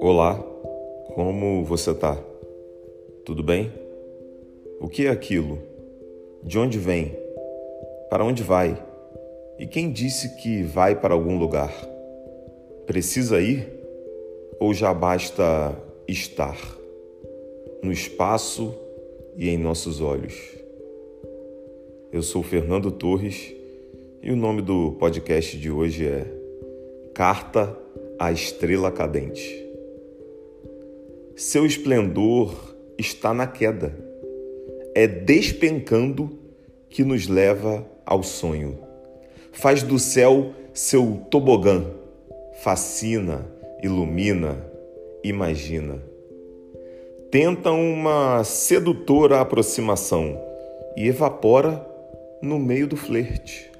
Olá, como você tá? Tudo bem? O que é aquilo? De onde vem? Para onde vai? E quem disse que vai para algum lugar? Precisa ir? Ou já basta estar no espaço e em nossos olhos? Eu sou Fernando Torres e o nome do podcast de hoje é Carta à Estrela Cadente. Seu esplendor está na queda. É despencando que nos leva ao sonho. Faz do céu seu tobogã, fascina, ilumina, imagina. Tenta uma sedutora aproximação e evapora no meio do flerte.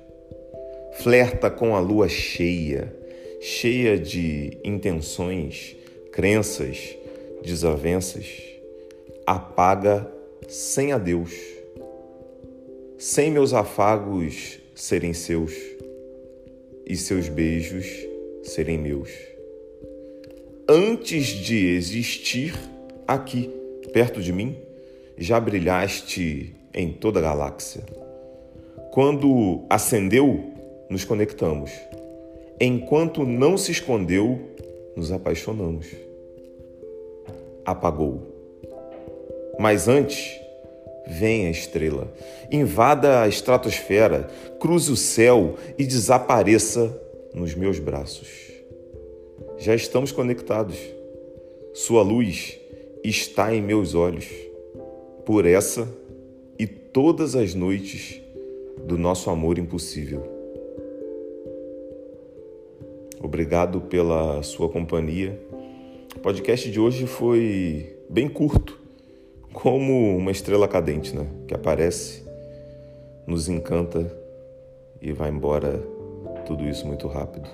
Flerta com a lua cheia, cheia de intenções, crenças, desavenças, apaga sem adeus, sem meus afagos serem seus e seus beijos serem meus. Antes de existir aqui, perto de mim, já brilhaste em toda a galáxia. Quando acendeu, nos conectamos. Enquanto não se escondeu, nos apaixonamos apagou. Mas antes, vem a estrela, invada a estratosfera, cruze o céu e desapareça nos meus braços. Já estamos conectados. Sua luz está em meus olhos. Por essa e todas as noites do nosso amor impossível. Obrigado pela sua companhia o podcast de hoje foi bem curto, como uma estrela cadente, né? Que aparece, nos encanta e vai embora tudo isso muito rápido.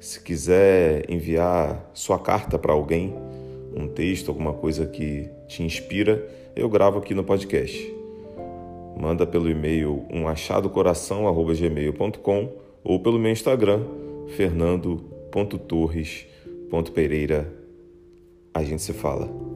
Se quiser enviar sua carta para alguém, um texto, alguma coisa que te inspira, eu gravo aqui no podcast. Manda pelo e-mail umachadocoração@gmail.com ou pelo meu Instagram fernando.torres.com Pereira, a gente se fala.